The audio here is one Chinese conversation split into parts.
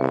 大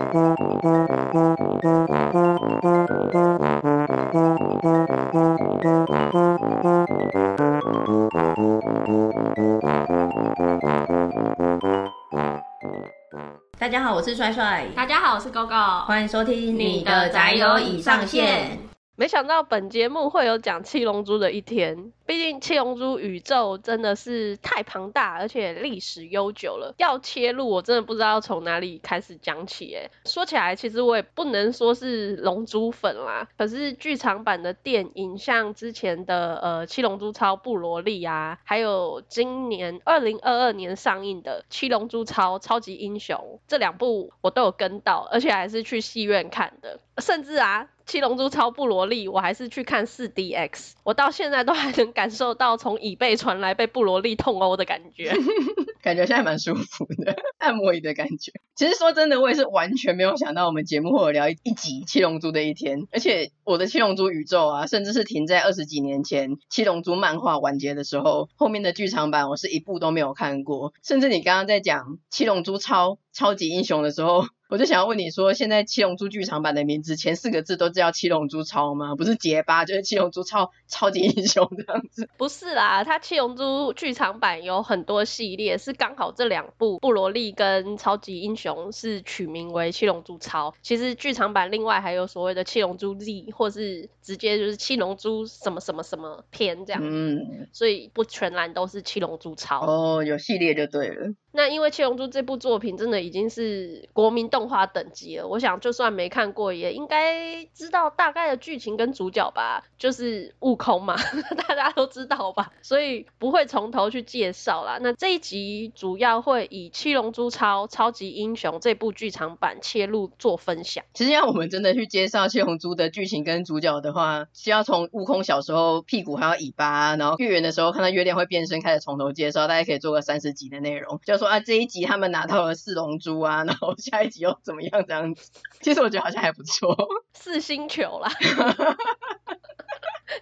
家好，我是帅帅。大家好，我是 GoGo。欢迎收听你的宅友已上线。没想到本节目会有讲七龙珠的一天，毕竟七龙珠宇宙真的是太庞大，而且历史悠久了。要切入，我真的不知道要从哪里开始讲起。哎，说起来，其实我也不能说是龙珠粉啦。可是剧场版的电影，像之前的呃七龙珠超布罗利啊，还有今年二零二二年上映的七龙珠超超级英雄这两部，我都有跟到，而且还是去戏院看的，甚至啊。七龙珠超布罗利，我还是去看四 D X，我到现在都还能感受到从椅背传来被布罗利痛殴的感觉，感觉现在蛮舒服的，按摩椅的感觉。其实说真的，我也是完全没有想到我们节目会有聊一集七龙珠的一天，而且我的七龙珠宇宙啊，甚至是停在二十几年前七龙珠漫画完结的时候，后面的剧场版我是一部都没有看过，甚至你刚刚在讲七龙珠超超级英雄的时候。我就想要问你说，现在七龙珠剧场版的名字前四个字都叫七龙珠超吗？不是结巴，就是七龙珠超超级英雄这样子。不是啦，它七龙珠剧场版有很多系列，是刚好这两部布罗利跟超级英雄是取名为七龙珠超。其实剧场版另外还有所谓的七龙珠 Z，或是直接就是七龙珠什么什么什么篇这样。嗯，所以不全然都是七龙珠超。哦，有系列就对了。那因为七龙珠这部作品真的已经是国民动画等级了，我想就算没看过也应该知道大概的剧情跟主角吧，就是悟空嘛，大家都知道吧，所以不会从头去介绍啦。那这一集主要会以七龙珠超超级英雄这部剧场版切入做分享。其实要我们真的去介绍七龙珠的剧情跟主角的话，需要从悟空小时候屁股还有尾巴，然后月圆的时候看到月亮会变身开始从头介绍，大家可以做个三十集的内容，就说啊，这一集他们拿到了四龙珠啊，然后下一集又怎么样这样子？其实我觉得好像还不错，四星球啦。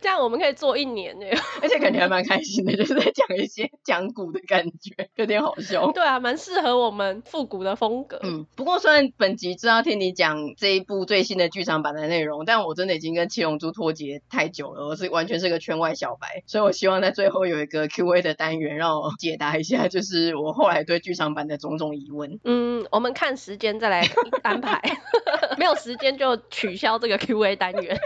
这样我们可以做一年呢，而且感觉还蛮开心的，就是在讲一些讲古的感觉，有点好笑。对啊，蛮适合我们复古的风格。嗯，不过虽然本集知道听你讲这一部最新的剧场版的内容，但我真的已经跟七龙珠脱节太久了，我是完全是个圈外小白，所以我希望在最后有一个 Q&A 的单元，让我解答一下，就是我后来对剧场版的种种疑问。嗯，我们看时间再来安排，没有时间就取消这个 Q&A 单元。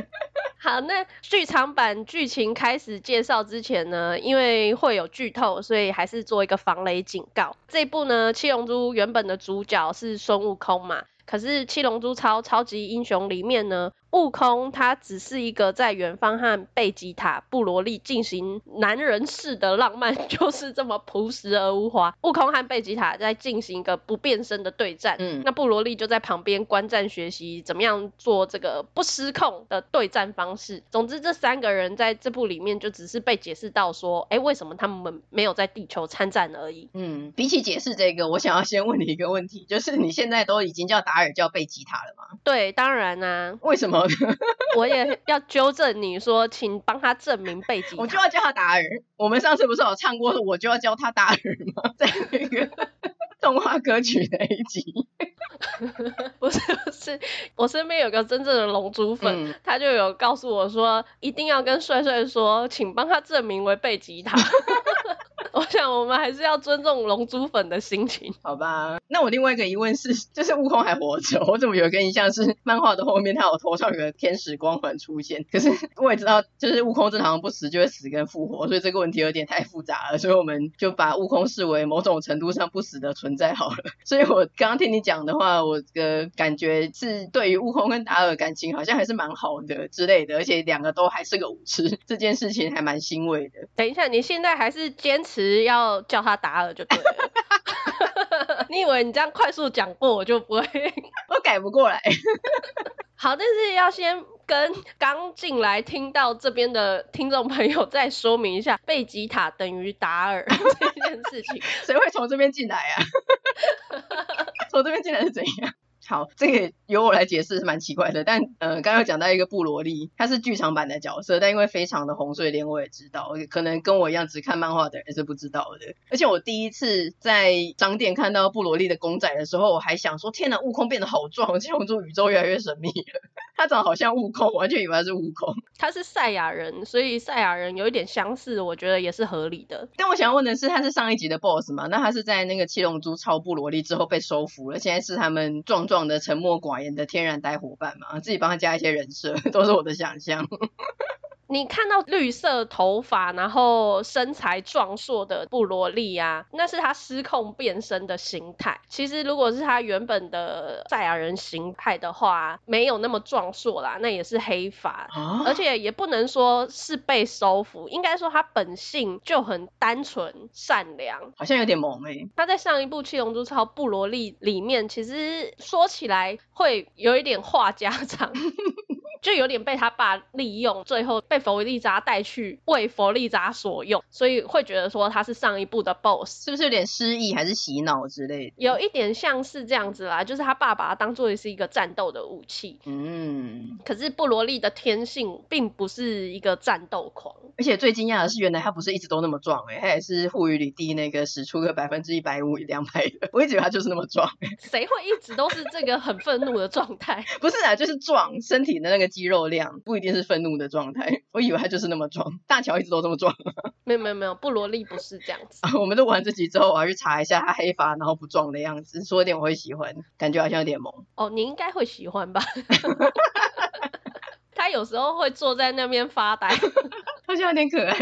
好，那剧场版剧情开始介绍之前呢，因为会有剧透，所以还是做一个防雷警告。这部呢，七龙珠原本的主角是孙悟空嘛，可是七龙珠超超级英雄里面呢，悟空他只是一个在远方和贝吉塔、布罗利进行男人式的浪漫，就是这么朴实而无华。悟空和贝吉塔在进行一个不变身的对战，嗯，那布罗利就在旁边观战学习怎么样做这个不失控的对战方式。总之，这三个人在这部里面就只是被解释到说，哎，为什么他们没有在地球参战而已。嗯，比起解释这个，我想要先问你一个问题，就是你现在都已经叫达尔叫贝吉塔了吗？对，当然啊。为什么？我也要纠正你说，请帮他证明背景。我就要叫他达尔。我们上次不是有唱过，我就要教他达尔吗？在那个 动画歌曲那一集。不是不是，我身边有个真正的龙珠粉，嗯、他就有告诉我说，一定要跟帅帅说，请帮他证明为贝吉塔。我想我们还是要尊重龙珠粉的心情，好吧？那我另外一个疑问是，就是悟空还活着，我怎么有一个印象是漫画的后面他有头上有个天使光环出现？可是我也知道，就是悟空正常不死就会死跟复活，所以这个问题有点太复杂了，所以我们就把悟空视为某种程度上不死的存在好了。所以我刚刚听你讲的话，我的感觉是对于悟空跟达尔感情好像还是蛮好的之类的，而且两个都还是个武痴，这件事情还蛮欣慰的。等一下，你现在还是坚持？只要叫他达尔就对了。你以为你这样快速讲过我就不会？我改不过来。好，但是要先跟刚进来听到这边的听众朋友再说明一下，贝吉塔等于达尔这件事情。谁会从这边进来啊？从这边进来是怎样？好，这个由我来解释是蛮奇怪的，但呃，刚刚讲到一个布罗利，他是剧场版的角色，但因为非常的红，所以连我也知道，可能跟我一样只看漫画的人是不知道的。而且我第一次在商店看到布罗利的公仔的时候，我还想说，天哪，悟空变得好壮，七龙珠宇宙越来越神秘了。他长得好像悟空，完全以为他是悟空。他是赛亚人，所以赛亚人有一点相似，我觉得也是合理的。但我想要问的是，他是上一集的 BOSS 吗？那他是在那个七龙珠超布罗利之后被收服了，现在是他们壮壮的、沉默寡言的天然呆伙伴嘛？自己帮他加一些人设，都是我的想象。你看到绿色头发，然后身材壮硕的布罗利啊，那是他失控变身的形态。其实如果是他原本的赛亚人形态的话，没有那么壮硕啦，那也是黑发，啊、而且也不能说是被收服，应该说他本性就很单纯善良，好像有点萌诶、欸。他在上一部《七龙珠超布罗利》里面，其实说起来会有一点话家常。就有点被他爸利用，最后被弗利扎带去为弗利扎所用，所以会觉得说他是上一部的 BOSS，是不是有点失忆还是洗脑之类的？有一点像是这样子啦，就是他爸把他当做是一个战斗的武器。嗯，可是布罗利的天性并不是一个战斗狂，而且最惊讶的是，原来他不是一直都那么壮诶、欸，他也是护宇里第那个使出个百分之一百五两百的，我一直以为他就是那么壮、欸，谁会一直都是这个很愤怒的状态？不是啊，就是壮身体的那个。肌肉量不一定是愤怒的状态，我以为他就是那么壮。大乔一直都这么壮，没有没有没有，布罗利不是这样子。啊、我们录完这集之后，我要去查一下他黑发然后不壮的样子，说一点我会喜欢，感觉好像有点萌。哦，你应该会喜欢吧？他有时候会坐在那边发呆，好像有点可爱。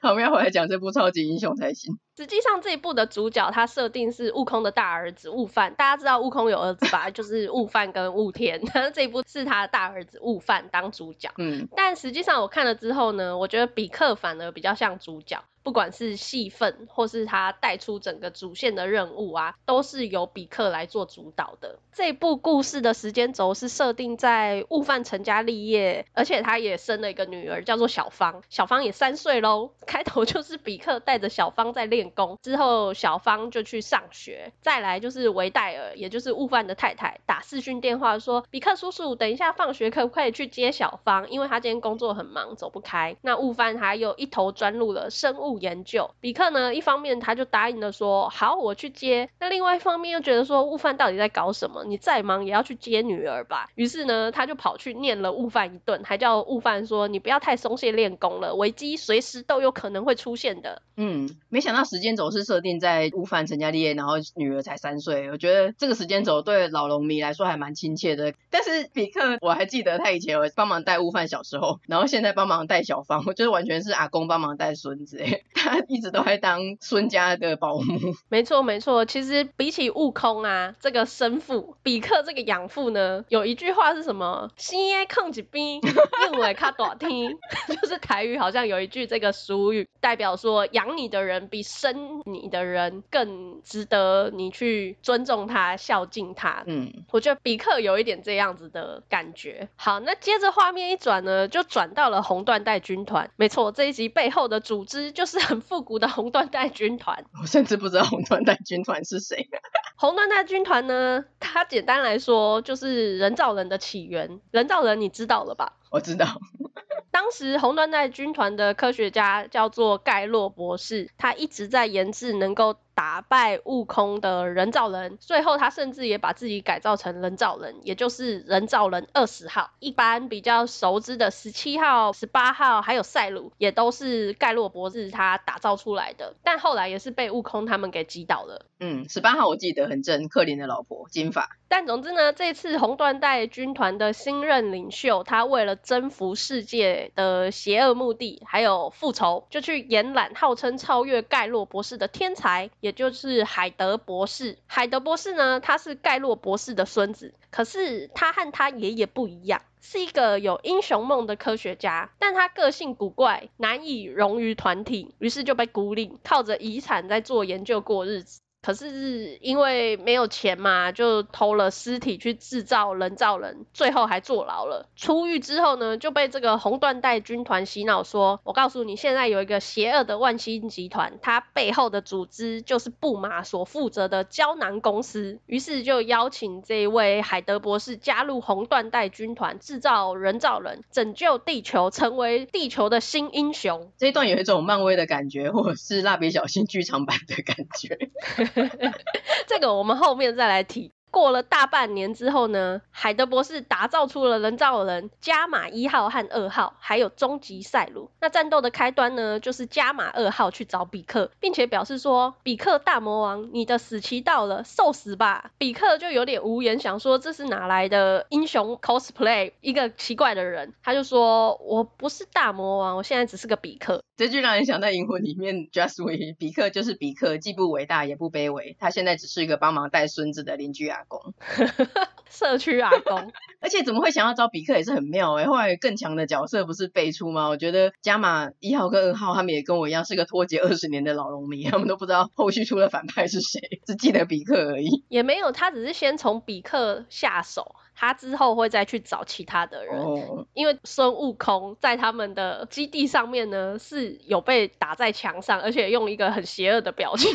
好，我们要回来讲这部超级英雄才行。实际上这一部的主角他设定是悟空的大儿子悟饭，大家知道悟空有儿子吧？就是悟饭跟悟天，但 是这一部是他的大儿子悟饭当主角。嗯，但实际上我看了之后呢，我觉得比克反而比较像主角。不管是戏份，或是他带出整个主线的任务啊，都是由比克来做主导的。这部故事的时间轴是设定在悟饭成家立业，而且他也生了一个女儿，叫做小芳。小芳也三岁喽。开头就是比克带着小芳在练功，之后小芳就去上学。再来就是维戴尔，也就是悟饭的太太，打视讯电话说：“比克叔叔，等一下放学可不可以去接小芳？因为他今天工作很忙，走不开。”那悟饭还有一头钻入了生物研究，比克呢，一方面他就答应了说好，我去接，那另外一方面又觉得说悟饭到底在搞什么？你再忙也要去接女儿吧。于是呢，他就跑去念了悟饭一顿，还叫悟饭说你不要太松懈练功了，危机随时都有可能会出现的。嗯，没想到时间轴是设定在悟饭成家立业，然后女儿才三岁，我觉得这个时间轴对老龙迷来说还蛮亲切的。但是比克我还记得他以前有帮忙带悟饭小时候，然后现在帮忙带小芳，我觉得完全是阿公帮忙带孙子。他一直都在当孙家的保姆。没错没错，其实比起悟空啊，这个生父比克这个养父呢，有一句话是什么？生的扛一边，因为较大听，就是台语好像有一句这个俗语，代表说养你的人比生你的人更值得你去尊重他、孝敬他。嗯，我觉得比克有一点这样子的感觉。好，那接着画面一转呢，就转到了红缎带军团。没错，这一集背后的组织就是。很复古的红缎带军团，我甚至不知道红缎带军团是谁。红缎带军团呢，它简单来说就是人造人的起源。人造人你知道了吧？我知道。当时红缎带军团的科学家叫做盖洛博士，他一直在研制能够打败悟空的人造人，最后他甚至也把自己改造成人造人，也就是人造人二十号。一般比较熟知的十七号、十八号，还有赛鲁，也都是盖洛博士他打造出来的。但后来也是被悟空他们给击倒了。嗯，十八号我记得很正，克林的老婆，金发。但总之呢，这次红缎带军团的新任领袖，他为了征服世界的邪恶目的，还有复仇，就去延揽号称超越盖洛博士的天才。也就是海德博士，海德博士呢，他是盖洛博士的孙子，可是他和他爷爷不一样，是一个有英雄梦的科学家，但他个性古怪，难以融于团体，于是就被孤立，靠着遗产在做研究过日子。可是因为没有钱嘛，就偷了尸体去制造人造人，最后还坐牢了。出狱之后呢，就被这个红缎带军团洗脑说：“我告诉你，现在有一个邪恶的万星集团，它背后的组织就是布马所负责的胶囊公司。”于是就邀请这一位海德博士加入红缎带军团，制造人造人，拯救地球，成为地球的新英雄。这一段有一种漫威的感觉，或者是蜡笔小新剧场版的感觉。这个我们后面再来提。过了大半年之后呢，海德博士打造出了人造人加马一号和二号，还有终极赛鲁。那战斗的开端呢，就是加马二号去找比克，并且表示说：“比克大魔王，你的死期到了，受死吧！”比克就有点无言，想说这是哪来的英雄 cosplay，一个奇怪的人。他就说：“我不是大魔王，我现在只是个比克。”这句让人想到《银魂》里面 Just We，比克就是比克，既不伟大也不卑微，他现在只是一个帮忙带孙子的邻居啊。公，社区阿公，而且怎么会想要找比克也是很妙哎。后来更强的角色不是辈出吗？我觉得加码一号跟二号他们也跟我一样是个脱节二十年的老农民，他们都不知道后续出了反派是谁，只记得比克而已。也没有，他只是先从比克下手。他之后会再去找其他的人，oh. 因为孙悟空在他们的基地上面呢是有被打在墙上，而且用一个很邪恶的表情，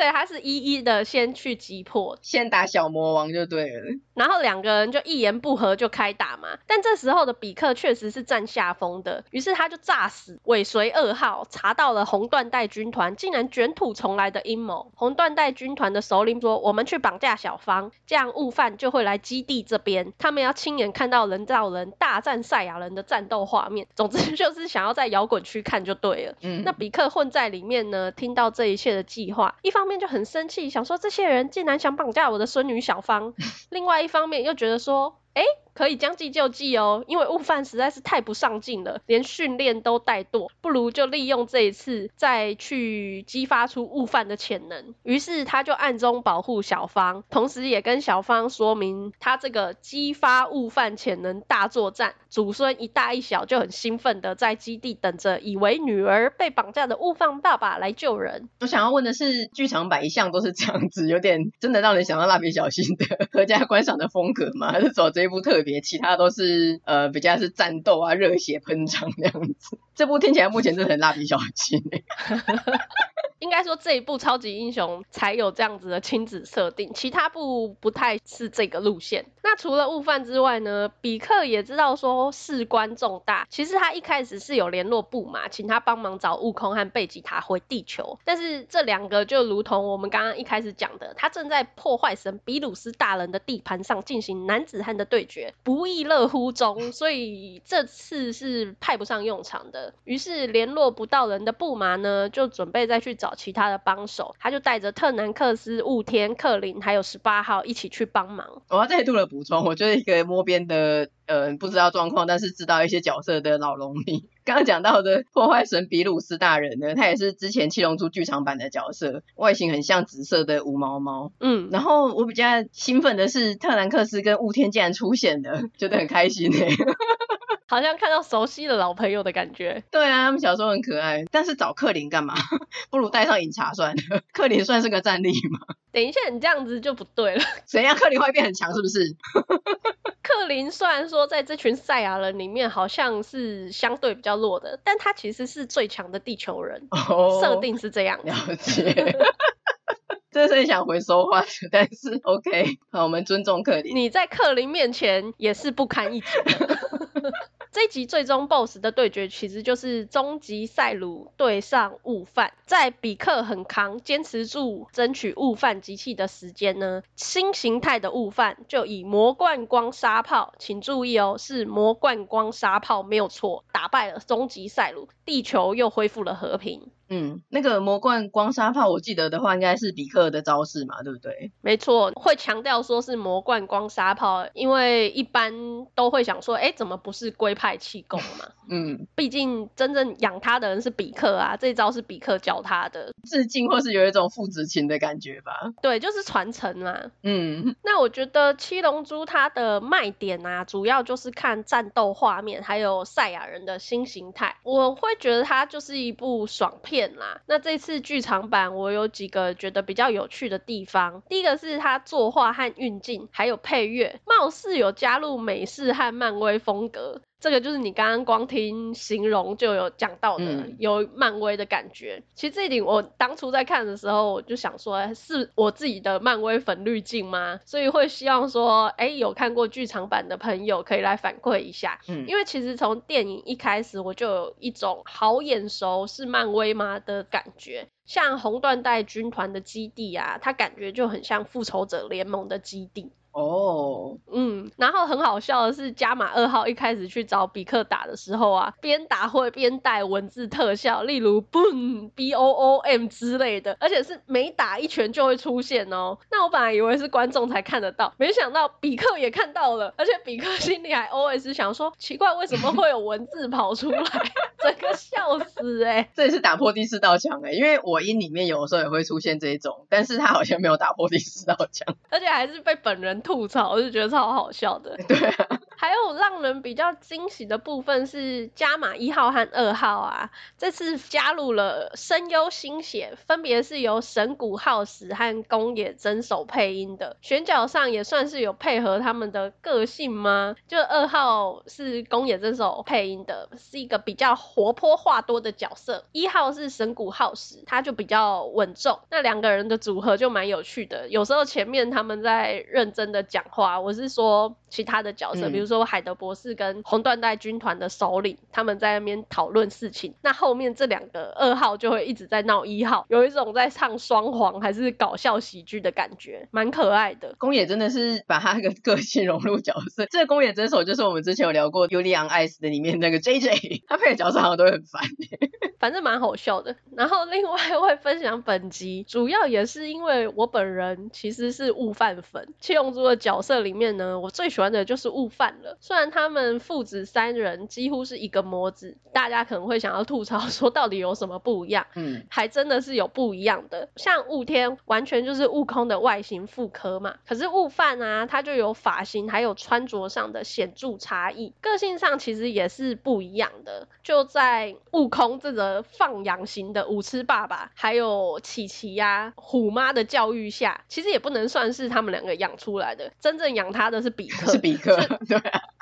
所以他是一一的先去击破，先打小魔王就对了。然后两个人就一言不合就开打嘛，但这时候的比克确实是占下风的，于是他就诈死尾随二号，查到了红缎带军团竟然卷土重来的阴谋。红缎带军团的首领说：“我们去绑架小芳，这样悟饭就会来基地。”这边他们要亲眼看到人造人大战赛亚人的战斗画面，总之就是 想要在摇滚区看就对了。嗯，那比克混在里面呢，听到这一切的计划，一方面就很生气，想说这些人竟然想绑架我的孙女小芳；另外一方面又觉得说，哎。可以将计就计哦，因为悟饭实在是太不上进了，连训练都怠惰，不如就利用这一次再去激发出悟饭的潜能。于是他就暗中保护小芳，同时也跟小芳说明他这个激发悟饭潜能大作战。祖孙一大一小就很兴奋的在基地等着，以为女儿被绑架的悟饭爸爸来救人。我想要问的是，剧场版一向都是这样子，有点真的让人想到蜡笔小新的 阖家观赏的风格吗？还是走这一部特别，其他都是呃比较是战斗啊、热血喷张这样子？这部听起来目前真的很蜡笔小新。应该说这一部超级英雄才有这样子的亲子设定，其他部不太是这个路线。那除了悟饭之外呢，比克也知道说事关重大，其实他一开始是有联络布玛，请他帮忙找悟空和贝吉塔回地球。但是这两个就如同我们刚刚一开始讲的，他正在破坏神比鲁斯大人的地盘上进行男子汉的对决，不亦乐乎中，所以这次是派不上用场的。于是联络不到人的布玛呢，就准备再去找。其他的帮手，他就带着特南克斯、雾天、克林还有十八号一起去帮忙。我要再度的补充，我就是一个摸边的，呃，不知道状况，但是知道一些角色的老农民。刚刚讲到的破坏神比鲁斯大人呢，他也是之前七龙珠剧场版的角色，外形很像紫色的无毛猫。嗯，然后我比较兴奋的是特南克斯跟雾天竟然出现了，觉得很开心哎。好像看到熟悉的老朋友的感觉。对啊，他们小时候很可爱。但是找克林干嘛？不如带上饮茶算了。克林算是个战力吗？等一下，你这样子就不对了。怎样？克林会变很强是不是？克林虽然说在这群赛亚人里面好像是相对比较弱的，但他其实是最强的地球人。哦。设定是这样。了解。真是想回收话，但是 OK，好，我们尊重克林。你在克林面前也是不堪一击。这一集最终 BOSS 的对决，其实就是终极赛鲁对上悟饭。在比克很扛，坚持住争取悟饭机器的时间呢，新形态的悟饭就以魔贯光沙炮，请注意哦，是魔贯光沙炮没有错，打败了终极赛鲁，地球又恢复了和平。嗯，那个魔贯光沙炮，我记得的话，应该是比克的招式嘛，对不对？没错，会强调说是魔贯光沙炮，因为一般都会想说，哎，怎么不是龟派气功嘛？嗯，毕竟真正养他的人是比克啊，这招是比克教他的，致敬或是有一种父子情的感觉吧？对，就是传承嘛。嗯，那我觉得七龙珠它的卖点啊，主要就是看战斗画面，还有赛亚人的新形态。我会觉得它就是一部爽片。啦。那这次剧场版我有几个觉得比较有趣的地方，第一个是它作画和运镜，还有配乐，貌似有加入美式和漫威风格。这个就是你刚刚光听形容就有讲到的，嗯、有漫威的感觉。其实这一点我当初在看的时候，我就想说，是我自己的漫威粉滤镜吗？所以会希望说，哎，有看过剧场版的朋友可以来反馈一下。嗯，因为其实从电影一开始我就有一种好眼熟是漫威吗的感觉，像红缎带军团的基地啊，它感觉就很像复仇者联盟的基地。哦嗯，然后很好笑的是，加玛二号一开始去找比克打的时候啊，边打会边带文字特效，例如 boom b o o m 之类的，而且是每打一拳就会出现哦。那我本来以为是观众才看得到，没想到比克也看到了，而且比克心里还 OS 想说，奇怪为什么会有文字跑出来，整个笑死哎、欸！这也是打破第四道墙哎、欸，因为我音里面有的时候也会出现这一种，但是他好像没有打破第四道墙，而且还是被本人。吐槽，我就觉得超好笑的。对啊。还有让人比较惊喜的部分是加码一号和二号啊，这次加入了声优新血，分别是由神谷浩史和宫野真守配音的。选角上也算是有配合他们的个性吗？就二号是宫野真守配音的，是一个比较活泼话多的角色。一号是神谷浩史，他就比较稳重。那两个人的组合就蛮有趣的。有时候前面他们在认真的讲话，我是说其他的角色，嗯、比如说。海德博士跟红缎带军团的首领，他们在那边讨论事情。那后面这两个二号就会一直在闹一号，有一种在唱双簧还是搞笑喜剧的感觉，蛮可爱的。宫野真的是把他的个性融入角色。这个宫野真守就是我们之前有聊过《尤利昂艾斯》的里面那个 JJ，他配的角色好像都会很烦，反正蛮好笑的。然后另外会分享本集，主要也是因为我本人其实是悟饭粉，七龙珠的角色里面呢，我最喜欢的就是悟饭。虽然他们父子三人几乎是一个模子，大家可能会想要吐槽说 到底有什么不一样？嗯，还真的是有不一样的。像悟天完全就是悟空的外形复刻嘛，可是悟饭啊，他就有发型还有穿着上的显著差异，个性上其实也是不一样的。就在悟空这个放养型的武痴爸爸，还有琪琪呀虎妈的教育下，其实也不能算是他们两个养出来的，真正养他的是比 克，是比克，对。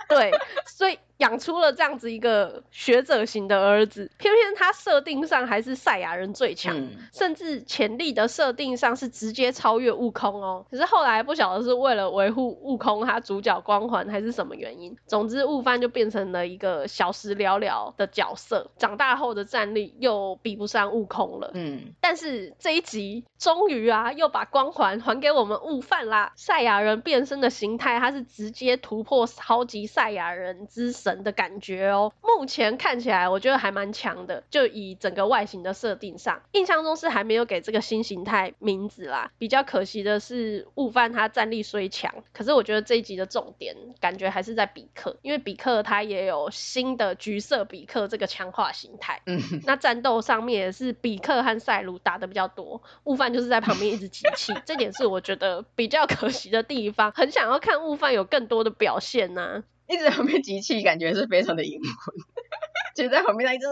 对，所以。养出了这样子一个学者型的儿子，偏偏他设定上还是赛亚人最强，嗯、甚至潜力的设定上是直接超越悟空哦。可是后来不晓得是为了维护悟空他主角光环还是什么原因，总之悟饭就变成了一个小时寥寥的角色，长大后的战力又比不上悟空了。嗯，但是这一集终于啊又把光环还给我们悟饭啦，赛亚人变身的形态，他是直接突破超级赛亚人之神的感觉哦，目前看起来我觉得还蛮强的，就以整个外形的设定上，印象中是还没有给这个新形态名字啦。比较可惜的是，悟饭他战力虽强，可是我觉得这一集的重点感觉还是在比克，因为比克他也有新的橘色比克这个强化形态。嗯，那战斗上面也是比克和赛鲁打的比较多，悟饭就是在旁边一直集气，这点是我觉得比较可惜的地方，很想要看悟饭有更多的表现呐、啊。一直在旁边集气，感觉是非常的隐晦，就在旁边一直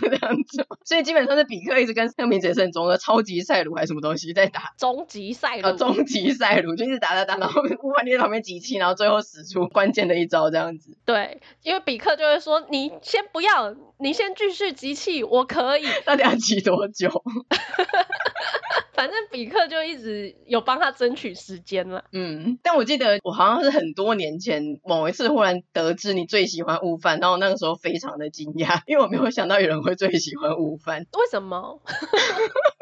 这样子，所以基本上是比克一直跟那个名字也是很重的超级赛鲁还是什么东西在打，终极赛鲁，啊，终极赛鲁就一直打打打，然后悟饭就在旁边集气，然后最后使出关键的一招这样子。对，因为比克就会说，你先不要，你先继续集气，我可以。到底要集多久？反正比克就一直有帮他争取时间了。嗯，但我记得我好像是很多年前某一次忽然得知你最喜欢悟饭，然后那个时候非常的惊讶，因为我没有想到有人会最喜欢悟饭。为什么？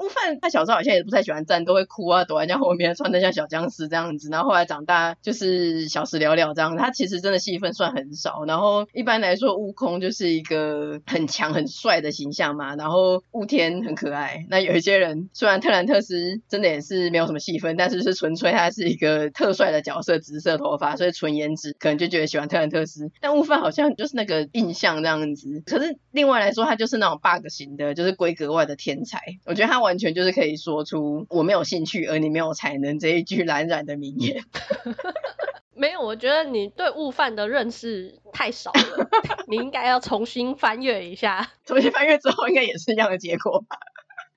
悟饭他小时候好像也不太喜欢战，都会哭啊，躲在人家后面，穿得像小僵尸这样子。然后后来长大就是小时了了这样，他其实真的戏份算很少。然后一般来说，悟空就是一个很强很帅的形象嘛。然后悟天很可爱。那有一些人虽然特兰特斯真的也是没有什么戏份，但是是纯粹他是一个特帅的角色，紫色头发，所以纯颜值，可能就觉得喜欢特兰特斯。但悟饭好像就是那个印象这样子。可是另外来说，他就是那种 bug 型的，就是规格外的天才。我觉得他玩。完全就是可以说出“我没有兴趣，而你没有才能”这一句蓝染的名言。没有，我觉得你对悟饭的认识太少了，你应该要重新翻阅一下。重新翻阅之后，应该也是一样的结果吧。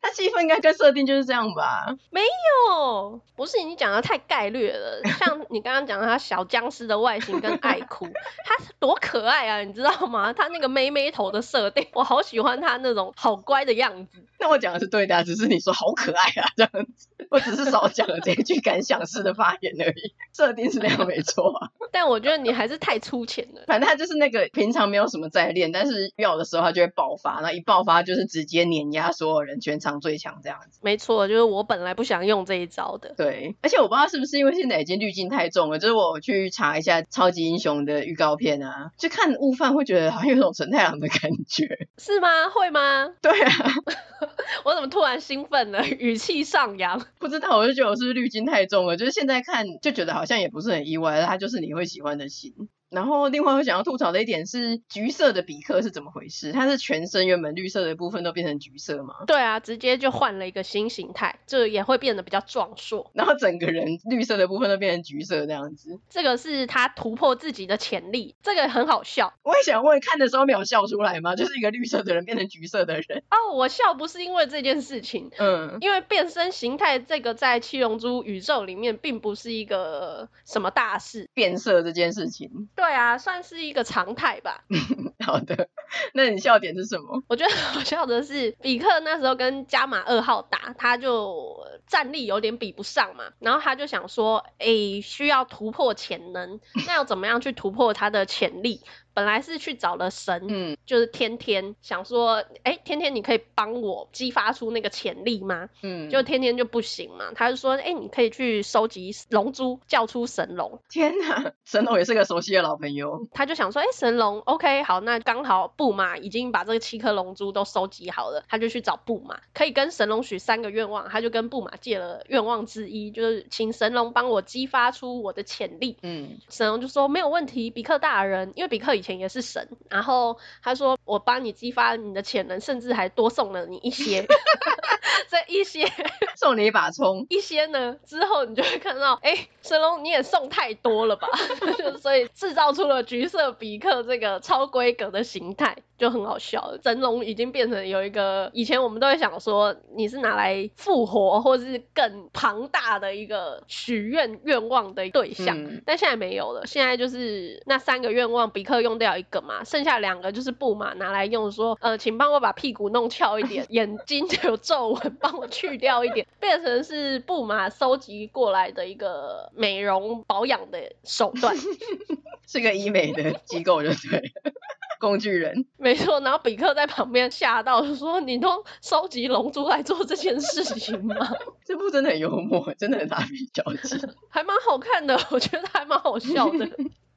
他戏份应该跟设定就是这样吧？没有，不是你讲的太概略了。像你刚刚讲的他小僵尸的外形跟爱哭，他多可爱啊，你知道吗？他那个妹妹头的设定，我好喜欢他那种好乖的样子。那我讲的是对的，只是你说好可爱啊这样子，我只是少讲了这一句感想式的发言而已。设定是那样没错啊，但我觉得你还是太粗浅了。反正他就是那个平常没有什么在练，但是要的时候他就会爆发，那一爆发就是直接碾压所有人，全场最强这样子。没错，就是我本来不想用这一招的。对，而且我不知道是不是因为现在已经滤镜太重了，就是我去查一下超级英雄的预告片啊，就看悟饭会觉得好像有种承太郎的感觉。是吗？会吗？对啊。我怎么突然兴奋了？语气上扬，不知道，我就觉得我是不是滤镜太重了？就是现在看就觉得好像也不是很意外，它就是你会喜欢的型。然后另外我想要吐槽的一点是，橘色的比克是怎么回事？它是全身原本绿色的部分都变成橘色吗？对啊，直接就换了一个新形态，就也会变得比较壮硕。然后整个人绿色的部分都变成橘色这样子。这个是他突破自己的潜力，这个很好笑。我也想问，看的时候没有笑出来吗？就是一个绿色的人变成橘色的人。哦，我笑不是因为这件事情，嗯，因为变身形态这个在七龙珠宇宙里面并不是一个什么大事，变色这件事情。对啊，算是。一个常态吧。好的，那你笑点是什么？我觉得好笑的是，比克那时候跟加马二号打，他就战力有点比不上嘛，然后他就想说，哎、欸，需要突破潜能，那要怎么样去突破他的潜力？本来是去找了神，嗯，就是天天想说，哎、欸，天天你可以帮我激发出那个潜力吗？嗯，就天天就不行嘛。他就说，哎、欸，你可以去收集龙珠，叫出神龙。天哪，神龙也是个熟悉的老朋友。他就想说，哎、欸，神龙，OK，好，那刚好布马已经把这个七颗龙珠都收集好了，他就去找布马，可以跟神龙许三个愿望。他就跟布马借了愿望之一，就是请神龙帮我激发出我的潜力。嗯，神龙就说没有问题，比克大人，因为比克以前也是神，然后他说我帮你激发你的潜能，甚至还多送了你一些，这一些 送你一把葱，一些呢之后你就会看到，哎，神龙你也送太多了吧，所以制造出了橘色比克这个超规格的形态。就很好笑了，神龙已经变成有一个，以前我们都会想说你是拿来复活或是更庞大的一个许愿愿望的对象，嗯，但现在没有了，现在就是那三个愿望，比克用掉一个嘛，剩下两个就是布马拿来用说，呃，请帮我把屁股弄翘一点，眼睛就有皱纹，帮我去掉一点，变成是布马收集过来的一个美容保养的手段，是个医美的机构就对了。工具人，没错。然后比克在旁边吓到，就说：“你都收集龙珠来做这件事情吗？” 这部真的很幽默，真的很蜡笔小新，还蛮好看的，我觉得还蛮好笑的。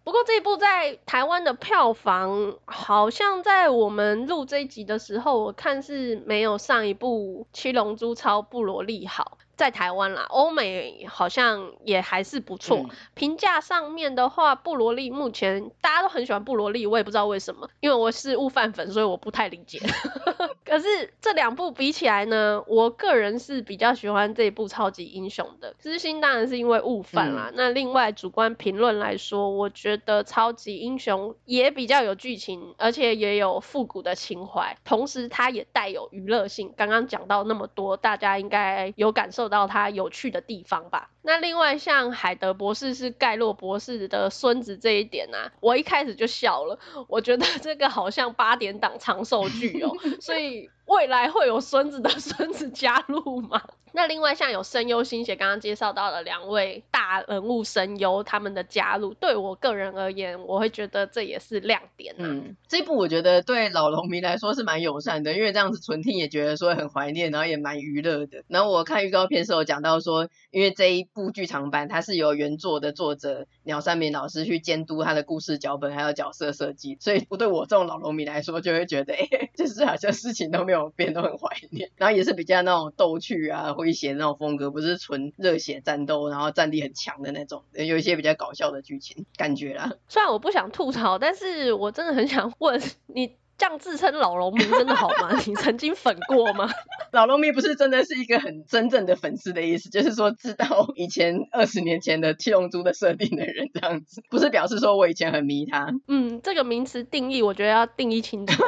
不过这一部在台湾的票房，好像在我们录这一集的时候，我看是没有上一部《七龙珠超布罗利》好。在台湾啦，欧美好像也还是不错。嗯、评价上面的话，布罗利目前大家都很喜欢布罗利，我也不知道为什么，因为我是悟饭粉，所以我不太理解。可是这两部比起来呢，我个人是比较喜欢这一部超级英雄的。私心当然是因为悟饭啦、嗯。那另外主观评论来说，我觉得超级英雄也比较有剧情，而且也有复古的情怀，同时它也带有娱乐性。刚刚讲到那么多，大家应该有感受到它有趣的地方吧？那另外像海德博士是盖洛博士的孙子这一点啊，我一开始就笑了，我觉得这个好像八点档长寿剧哦，所以未来会有孙子的孙子加入吗？那另外像有声优新血刚刚介绍到了两位大人物声优他们的加入，对我个人而言，我会觉得这也是亮点啊。嗯，这一部我觉得对老龙迷来说是蛮友善的，因为这样子纯听也觉得说很怀念，然后也蛮娱乐的。然后我看预告片时候讲到说，因为这一部剧场版它是由原作的作者鸟山明老师去监督他的故事脚本还有角色设计，所以不对我这种老龙迷来说就会觉得，哎，就是好像事情都没有变，都很怀念。然后也是比较那种逗趣啊，诙谐那种风格，不是纯热血战斗，然后战力很强的那种，有一些比较搞笑的剧情感觉啦。虽然我不想吐槽，但是我真的很想问你。这样自称老农民真的好吗？你曾经粉过吗？老农民不是真的是一个很真正的粉丝的意思，就是说知道以前二十年前的七龙珠的设定的人这样子，不是表示说我以前很迷他。嗯，这个名词定义我觉得要定义清楚。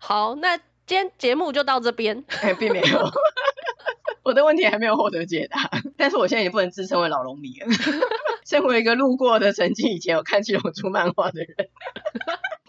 好，那今天节目就到这边。哎，并没有，我的问题还没有获得解答，但是我现在也不能自称为老龙迷了。身为一个路过的，曾经以前有看七龙珠漫画的人。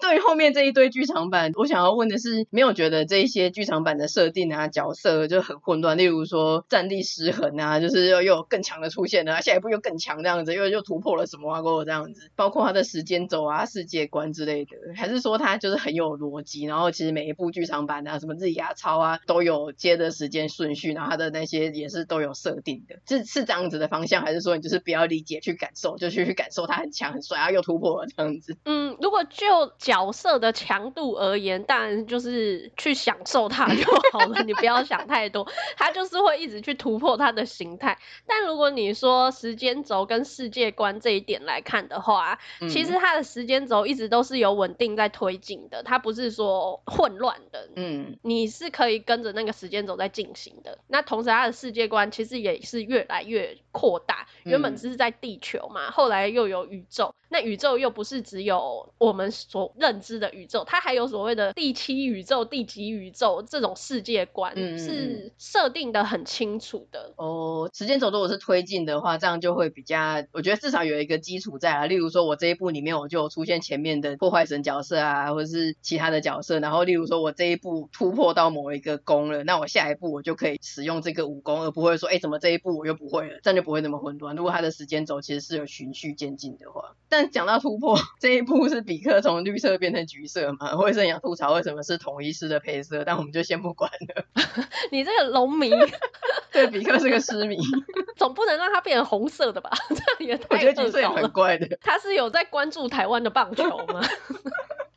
对于后面这一堆剧场版，我想要问的是，没有觉得这一些剧场版的设定啊、角色就很混乱？例如说战力失衡啊，就是又又有更强的出现了，下一步又更强这样子，又又突破了什么啊，过这样子，包括他的时间轴啊、世界观之类的，还是说他就是很有逻辑？然后其实每一部剧场版啊，什么日牙超啊，都有接的时间顺序，然后他的那些也是都有设定的，是是这样子的方向，还是说你就是不要理解去感受，就去去感受他很强很帅啊，又突破了这样子？嗯，如果就讲。角色的强度而言，当然就是去享受它就好了，你不要想太多，它就是会一直去突破它的形态。但如果你说时间轴跟世界观这一点来看的话，嗯、其实它的时间轴一直都是有稳定在推进的，它不是说混乱的。嗯，你是可以跟着那个时间轴在进行的。那同时，它的世界观其实也是越来越扩大，原本只是在地球嘛，后来又有宇宙。那宇宙又不是只有我们所认知的宇宙，它还有所谓的第七宇宙、第几宇宙这种世界观，嗯、是设定的很清楚的。哦，时间轴如果是推进的话，这样就会比较，我觉得至少有一个基础在啊。例如说，我这一部里面我就有出现前面的破坏神角色啊，或者是其他的角色，然后例如说我这一部突破到某一个功了，那我下一步我就可以使用这个武功，而不会说，哎、欸，怎么这一步我又不会了，这样就不会那么混乱。如果它的时间轴其实是有循序渐进的话，但 讲到突破这一步是比克从绿色变成橘色嘛？我也是很想吐槽为什么是同一式的配色，但我们就先不管了。你这个龙迷，对，比克是个狮迷，总不能让他变成红色的吧？这样也太我觉得橘色也很怪的。他是有在关注台湾的棒球吗？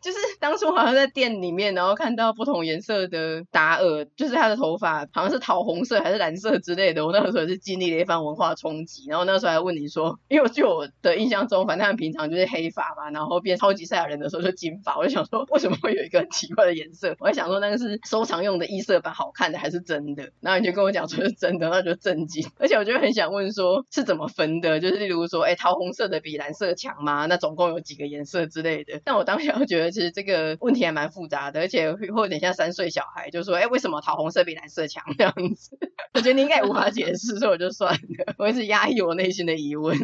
就是 当初好像在店里面，然后看到不同颜色的达尔，就是他的头发好像是桃红色还是蓝色之类的。我那个时候是经历了一番文化冲击，然后那时候还问你说，因为据我的印象中，反正他们平常就是黑发嘛，然后变超级赛亚人的时候就金发。我就想说，为什么会有一个很奇怪的颜色？我还想说那个是收藏用的异色版，好看的还是真的？然后你就跟我讲说是真的，那就震惊。而且我就很想问说，是怎么分的？就是例如说，哎，桃红色的比蓝色强吗？那总共有几个颜色之类的？但我当时就觉得，其实这个。问题还蛮复杂的，而且会有点像三岁小孩，就说：“哎，为什么桃红色比蓝色强？”这样子，我觉得你应该无法解释，所以我就算了，我一直压抑我内心的疑问。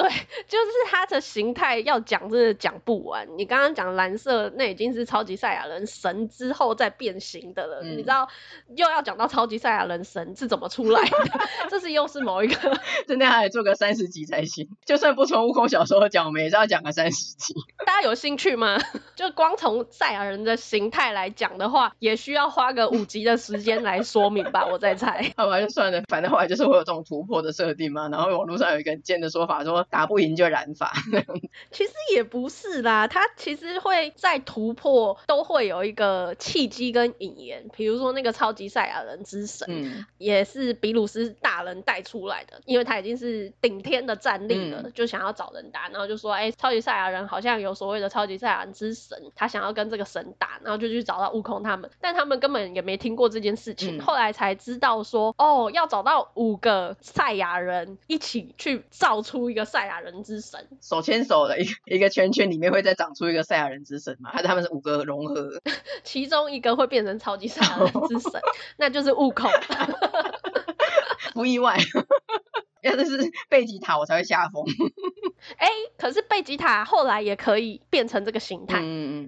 对，就是它的形态要讲，真的讲不完。你刚刚讲蓝色，那已经是超级赛亚人神之后再变形的了。嗯、你知道，又要讲到超级赛亚人神是怎么出来的？这是又是某一个，真的还得做个三十集才行。就算不从悟空小时候讲，我们也是要讲个三十集。大家有兴趣吗？就光从赛亚人的形态来讲的话，也需要花个五集的时间来说明吧。我在猜。好吧，就算了，反正后来就是会有这种突破的设定嘛。然后网络上有一个很贱的说法说。打不赢就染发，其实也不是啦，他其实会在突破，都会有一个契机跟引言。比如说那个超级赛亚人之神，嗯、也是比鲁斯大人带出来的，因为他已经是顶天的战力了，嗯、就想要找人打，然后就说，哎、欸，超级赛亚人好像有所谓的超级赛亚人之神，他想要跟这个神打，然后就去找到悟空他们，但他们根本也没听过这件事情，嗯、后来才知道说，哦，要找到五个赛亚人一起去造出一个赛。赛亚人之神手牵手的一个一个圈圈里面会再长出一个赛亚人之神嘛？还 是他们是五个融合？其中一个会变成超级赛亚人之神，那就是悟空。不意外，要是是贝吉塔，我才会吓疯。哎、欸，可是贝吉塔后来也可以变成这个形态。嗯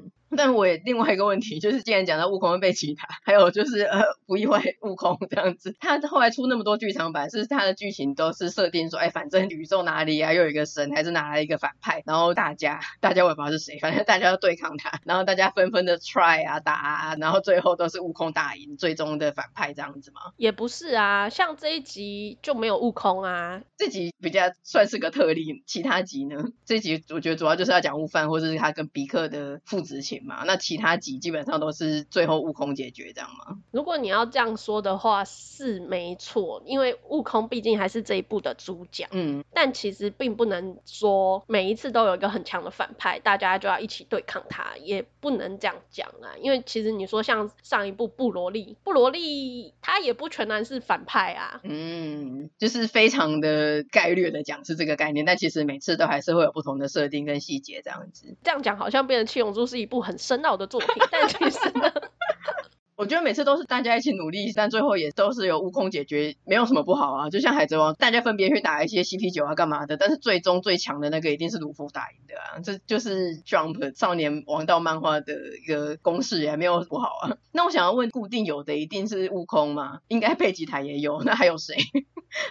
嗯。但我也另外一个问题就是，既然讲到悟空被其他，还有就是呃不意外悟空这样子，他后来出那么多剧场版，是他的剧情都是设定说，哎，反正宇宙哪里啊又有一个神，还是哪来一个反派，然后大家大家我也不知道是谁，反正大家要对抗他，然后大家纷纷的 try 啊打啊，然后最后都是悟空打赢最终的反派这样子吗？也不是啊，像这一集就没有悟空啊，这集比较算是个特例，其他集呢，这集我觉得主要就是要讲悟饭或者是他跟比克的父子情。点嘛。那其他集基本上都是最后悟空解决这样吗？如果你要这样说的话，是没错，因为悟空毕竟还是这一部的主角。嗯，但其实并不能说每一次都有一个很强的反派，大家就要一起对抗他，也不能这样讲啊。因为其实你说像上一部布罗利，布罗利他也不全然是反派啊。嗯，就是非常的概率的讲是这个概念，但其实每次都还是会有不同的设定跟细节这样子。这样讲好像变成七龙珠是一部很深奥的作品，但其实呢。我觉得每次都是大家一起努力，但最后也都是由悟空解决，没有什么不好啊。就像海贼王，大家分别去打一些 CP 九啊，干嘛的，但是最终最强的那个一定是鲁夫打赢的啊。这就是 Jump 少年王道漫画的一个公式，也没有不好啊。那我想要问，固定有的一定是悟空吗？应该贝吉塔也有，那还有谁？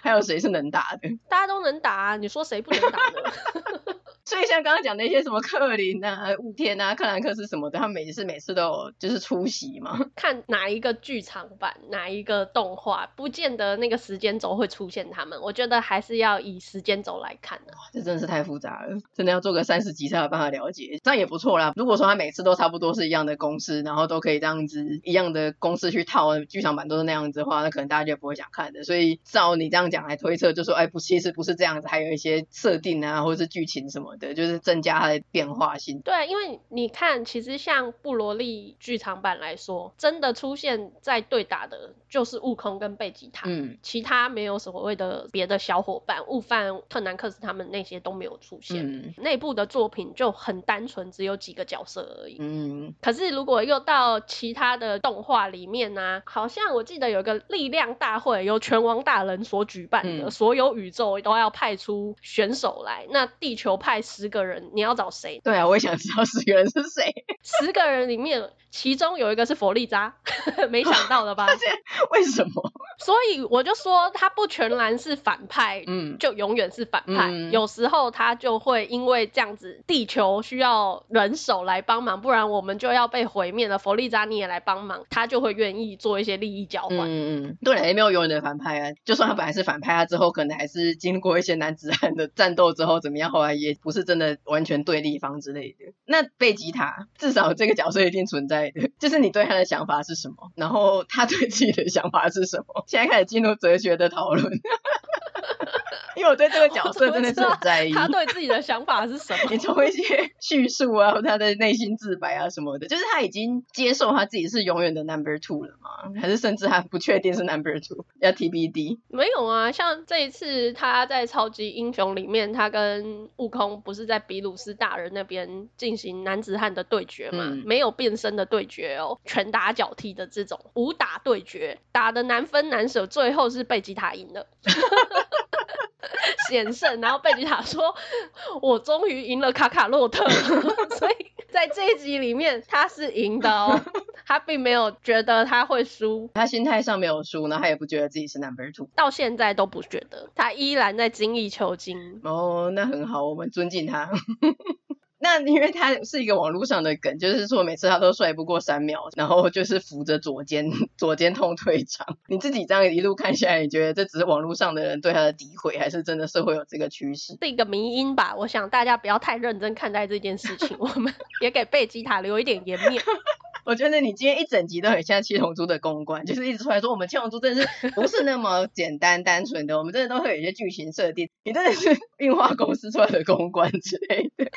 还有谁是能打的？大家都能打啊，你说谁不能打呢？所以像刚刚讲的一些什么克林啊、雾天啊、克兰克斯什么的，他们每次每次都有就是出席嘛。看哪一个剧场版、哪一个动画，不见得那个时间轴会出现他们。我觉得还是要以时间轴来看的。哇，这真的是太复杂了，真的要做个三十集才有办法了解。这样也不错啦。如果说他每次都差不多是一样的公式，然后都可以这样子一样的公式去套剧场版都是那样子的话，那可能大家就不会想看的。所以照你这样讲来推测，就说哎不，其实不是这样子，还有一些设定啊，或者是剧情什么。对，就是增加它的变化性。对，因为你看，其实像布罗利剧场版来说，真的出现在对打的就是悟空跟贝吉塔，嗯，其他没有所谓的别的小伙伴，悟饭、特南克斯他们那些都没有出现。嗯，内部的作品就很单纯，只有几个角色而已。嗯，可是如果又到其他的动画里面呢、啊，好像我记得有个力量大会，由拳王大人所举办的，嗯、所有宇宙都要派出选手来，那地球派。十个人，你要找谁？对啊，我也想知道十个人是谁。十个人里面，其中有一个是佛利扎，没想到的吧？为什么？所以我就说他不全然是反派，嗯，就永远是反派。嗯、有时候他就会因为这样子，地球需要人手来帮忙，不然我们就要被毁灭了。佛利扎你也来帮忙，他就会愿意做一些利益交换。嗯嗯，对，也没有永远的反派啊。就算他本来是反派，他之后可能还是经过一些男子汉的战斗之后怎么样，后来也不是。真的完全对立方之类的，那贝吉塔 至少这个角色一定存在的，就是你对他的想法是什么，然后他对自己的想法是什么？现在开始进入哲学的讨论。因为我对这个角色真的是很在意，他对自己的想法是什么？你从一些叙述啊，他的内心自白啊什么的，就是他已经接受他自己是永远的 number two 了吗？还是甚至还不确定是 number two，要 TBD？没有啊，像这一次他在超级英雄里面，他跟悟空不是在比鲁斯大人那边进行男子汉的对决嘛？嗯、没有变身的对决哦，拳打脚踢的这种武打对决，打的难分难舍，最后是贝吉塔赢了。险胜，然后贝吉塔说：“我终于赢了卡卡洛特。”所以在这一集里面，他是赢的哦，他并没有觉得他会输，他心态上没有输，然后他也不觉得自己是 number two，到现在都不觉得，他依然在精益求精。哦，那很好，我们尊敬他。那因为他是一个网络上的梗，就是说每次他都帅不过三秒，然后就是扶着左肩，左肩痛退场。你自己这样一路看下来，你觉得这只是网络上的人对他的诋毁，还是真的是会有这个趋势？是一个迷因吧。我想大家不要太认真看待这件事情，我们 也给贝吉塔留一点颜面。我觉得你今天一整集都很像七龙珠的公关，就是一直出来说我们七龙珠真的是不是那么简单单纯的，我们真的都会有一些剧情设定。你真的是运化公司出来的公关之类的，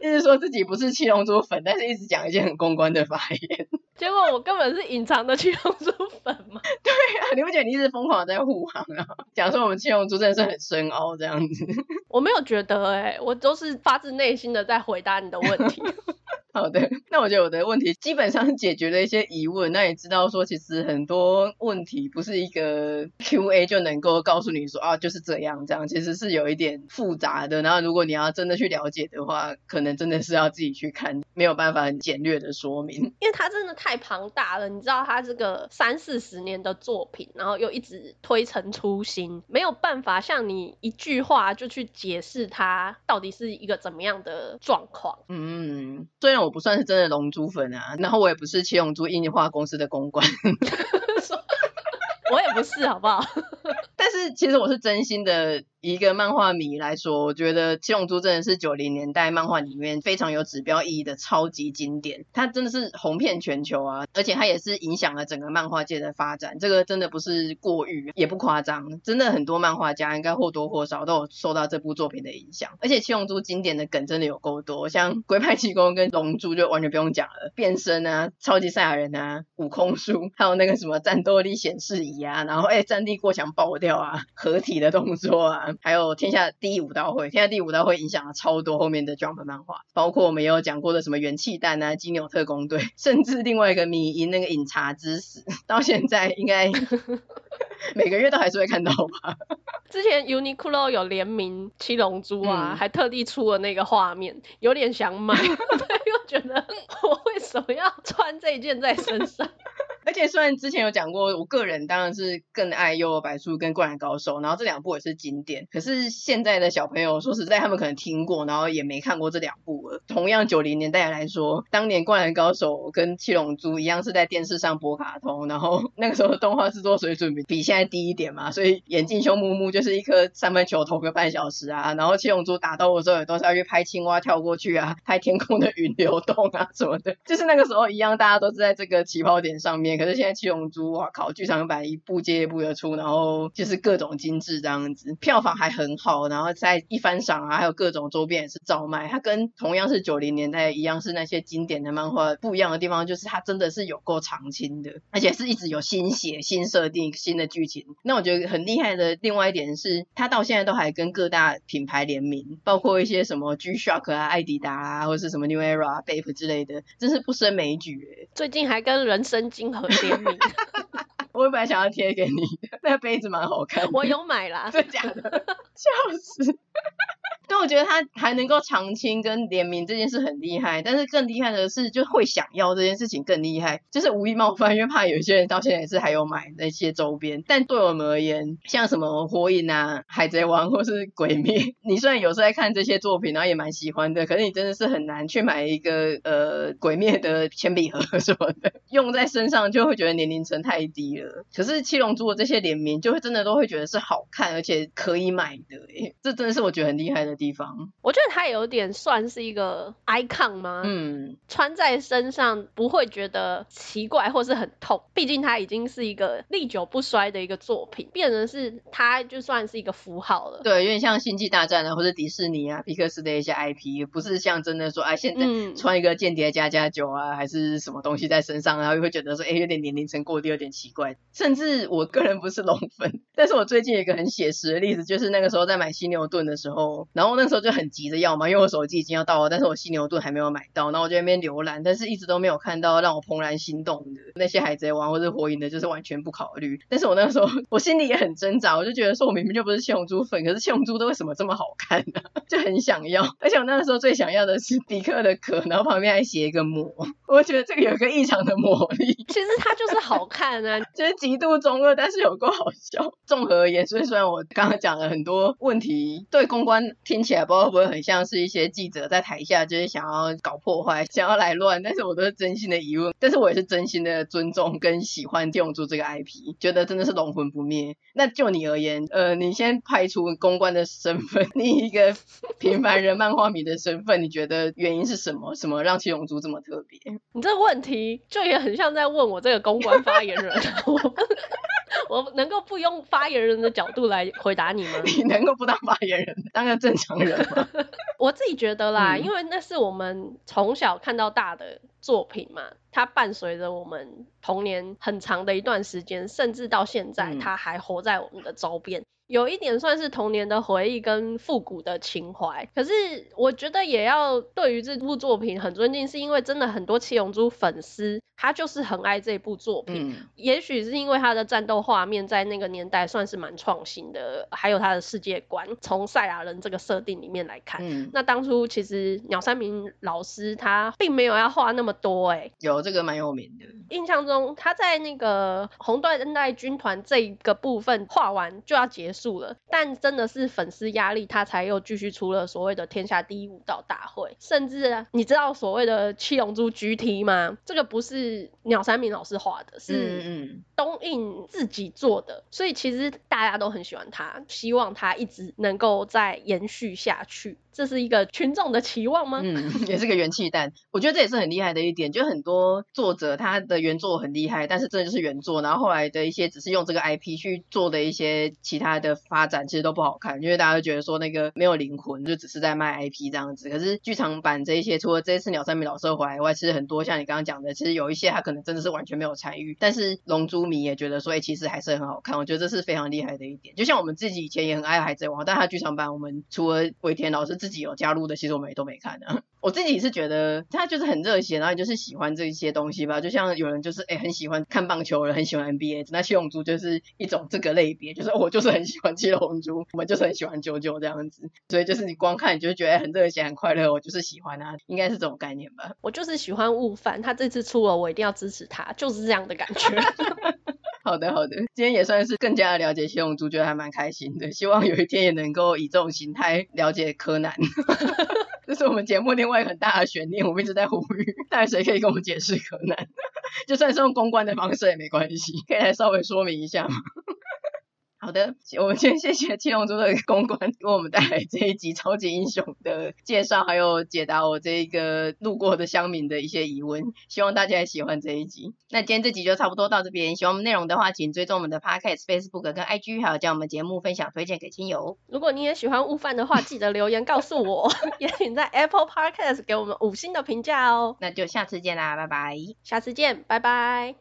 一直说自己不是七龙珠粉，但是一直讲一些很公关的发言。结果我根本是隐藏的七龙珠粉嘛？对啊，你不觉得你一直疯狂在护航啊？讲说我们七龙珠真的是很深奥这样子。我没有觉得哎、欸，我都是发自内心的在回答你的问题。好的，那我觉得我的问题基本上解决了一些疑问。那也知道说，其实很多问题不是一个 Q&A 就能够告诉你说啊，就是这样这样，其实是有一点复杂的。然后如果你要真的去了解的话，可能真的是要自己去看，没有办法很简略的说明，因为它真的太庞大了。你知道，它这个三四十年的作品，然后又一直推陈出新，没有办法像你一句话就去解释它到底是一个怎么样的状况。嗯，虽然我。我不算是真的龙珠粉啊，然后我也不是七龙珠印画公司的公关，我也不是，好不好？但是其实我是真心的以一个漫画迷来说，我觉得《七龙珠》真的是九零年代漫画里面非常有指标意义的超级经典。它真的是红遍全球啊，而且它也是影响了整个漫画界的发展。这个真的不是过誉，也不夸张，真的很多漫画家应该或多或少都有受到这部作品的影响。而且《七龙珠》经典的梗真的有够多，像龟派气功跟龙珠就完全不用讲了，变身啊，超级赛亚人啊，悟空术，还有那个什么战斗力显示仪啊，然后哎，战力过强爆掉啊，合体的动作啊，还有天下第一武道会，天下第一武道会影响了超多后面的 Jump 漫画，包括我们也有讲过的什么元气弹啊，金牛特工队，甚至另外一个米因那个饮茶之死，到现在应该 每个月都还是会看到吧。之前 Uniqlo 有联名七龙珠啊，嗯、还特地出了那个画面，有点想买，但又觉得 我为什么要穿这件在身上？而且虽然之前有讲过，我个人当然是更爱《幽游白书》跟《灌篮高手》，然后这两部也是经典。可是现在的小朋友说实在，他们可能听过，然后也没看过这两部了。同样九零年代来说，当年《灌篮高手》跟《七龙珠》一样是在电视上播卡通，然后那个时候的动画制作水准比比现在低一点嘛，所以眼镜兄木木就是一颗三分球投个半小时啊，然后七龙珠打斗的时候也都是要去拍青蛙跳过去啊，拍天空的云流动啊什么的，就是那个时候一样，大家都是在这个起跑点上面。可是现在七龙珠，哇靠！剧场版一部接一部的出，然后就是各种精致这样子，票房还很好，然后在一番赏啊，还有各种周边也是照卖。它跟同样是九零年代一样，是那些经典的漫画不一样的地方，就是它真的是有够长青的，而且是一直有新写、新设定、新的剧情。那我觉得很厉害的另外一点是，它到现在都还跟各大品牌联名，包括一些什么 G-Shock 啊、艾迪达啊，或者是什么 New Era、Bape 之类的，真是不胜枚举诶。最近还跟人参精合联名。我本来想要贴给你的，那个杯子蛮好看的。我有买啦，真的假的？笑死！但我觉得他还能够长青跟联名这件事很厉害，但是更厉害的是，就会想要这件事情更厉害。就是无意冒犯，因为怕有些人到现在也是还有买那些周边。但对我们而言，像什么火影啊、海贼王或是鬼灭，你虽然有时候在看这些作品，然后也蛮喜欢的，可是你真的是很难去买一个呃鬼灭的铅笔盒什么的，用在身上就会觉得年龄层太低了。可是七龙珠的这些联名，就会真的都会觉得是好看而且可以买的，诶，这真的是我觉得很厉害的地方，我觉得它有点算是一个 icon 吗？嗯，穿在身上不会觉得奇怪或是很痛，毕竟它已经是一个历久不衰的一个作品，变成是它就算是一个符号了。对，有点像星际大战啊，或者迪士尼啊、皮克斯的一些 IP，不是像真的说，哎、啊，现在穿一个间谍加加九啊，还是什么东西在身上，然后又会觉得说，哎，有点年龄层过低，有点奇怪。甚至我个人不是龙粉，但是我最近有一个很写实的例子，就是那个时候在买犀牛盾的时候，然后然后那时候就。很急着要嘛，因为我手机已经要到了，但是我犀牛盾还没有买到，然后我就在那边浏览，但是一直都没有看到让我怦然心动的那些海贼王或者火影的，就是完全不考虑。但是我那个时候我心里也很挣扎，我就觉得说我明明就不是七龙珠粉，可是七龙珠都为什么这么好看呢？就很想要，而且我那个时候最想要的是迪克的壳，然后旁边还写一个魔，我觉得这个有一个异常的魔力。其实它就是好看啊，就是极度中二，但是有够好笑。综合而言，所以 虽然我刚刚讲了很多问题，对公关听听起来不。会不会很像是一些记者在台下就是想要搞破坏、想要来乱？但是我都是真心的疑问，但是我也是真心的尊重跟喜欢七龙珠这个 IP，觉得真的是龙魂不灭。那就你而言，呃，你先排除公关的身份，你一个平凡人漫画迷的身份，你觉得原因是什么？什么让七龙珠这么特别？你这个问题就也很像在问我这个公关发言人。我 能够不用发言人的角度来回答你吗？你能够不当发言人，当个正常人吗？我自己觉得啦，嗯、因为那是我们从小看到大的作品嘛，它伴随着我们童年很长的一段时间，甚至到现在，它还活在我们的周边。嗯有一点算是童年的回忆跟复古的情怀，可是我觉得也要对于这部作品很尊敬，是因为真的很多七龙珠粉丝他就是很爱这部作品，嗯、也许是因为他的战斗画面在那个年代算是蛮创新的，还有他的世界观，从赛亚人这个设定里面来看，嗯、那当初其实鸟山明老师他并没有要画那么多哎、欸。有这个蛮有名的，印象中他在那个红缎带军团这个部分画完就要结束了，但真的是粉丝压力，他才又继续出了所谓的天下第一武道大会，甚至你知道所谓的七龙珠 GT 吗？这个不是鸟山明老师画的，是东映自己做的，所以其实大家都很喜欢他，希望他一直能够再延续下去。这是一个群众的期望吗？嗯，也是个元气弹。我觉得这也是很厉害的一点，就很多作者他的原作很厉害，但是这就是原作，然后后来的一些只是用这个 IP 去做的一些其他的发展，其实都不好看，因为大家都觉得说那个没有灵魂，就只是在卖 IP 这样子。可是剧场版这一些，除了这一次鸟山明老师回来以外，其实很多像你刚刚讲的，其实有一些他可能真的是完全没有参与，但是龙珠迷也觉得说，哎，其实还是很好看。我觉得这是非常厉害的一点。就像我们自己以前也很爱海贼王，但他剧场版我们除了尾田老师自己有加入的，其实我们也都没看啊。我自己是觉得他就是很热血，然后就是喜欢这一些东西吧。就像有人就是哎很喜欢看棒球，人很喜欢 NBA，那七龙珠就是一种这个类别，就是我就是很喜欢七龙珠，我们就是很喜欢九九这样子。所以就是你光看你就觉得很热血很快乐，我就是喜欢啊，应该是这种概念吧。我就是喜欢悟饭，他这次出了我一定要支持他，就是这样的感觉。好的好的，今天也算是更加的了解七龙珠，觉得还蛮开心的。希望有一天也能够以这种形态了解柯南。这是我们节目另外一个很大的悬念，我们一直在呼吁，但谁可以跟我们解释柯南？就算是用公关的方式也没关系，可以来稍微说明一下吗？好的，我们先谢谢七龙珠的公关给我们带来这一集超级英雄的介绍，还有解答我这一个路过的乡民的一些疑问，希望大家也喜欢这一集。那今天这集就差不多到这边，喜欢我们内容的话，请追踪我们的 Podcast、Facebook 跟 IG，还有将我们节目分享推荐给亲友。如果你也喜欢悟饭的话，记得留言告诉我，也请在 Apple Podcast 给我们五星的评价哦。那就下次见啦，拜拜。下次见，拜拜。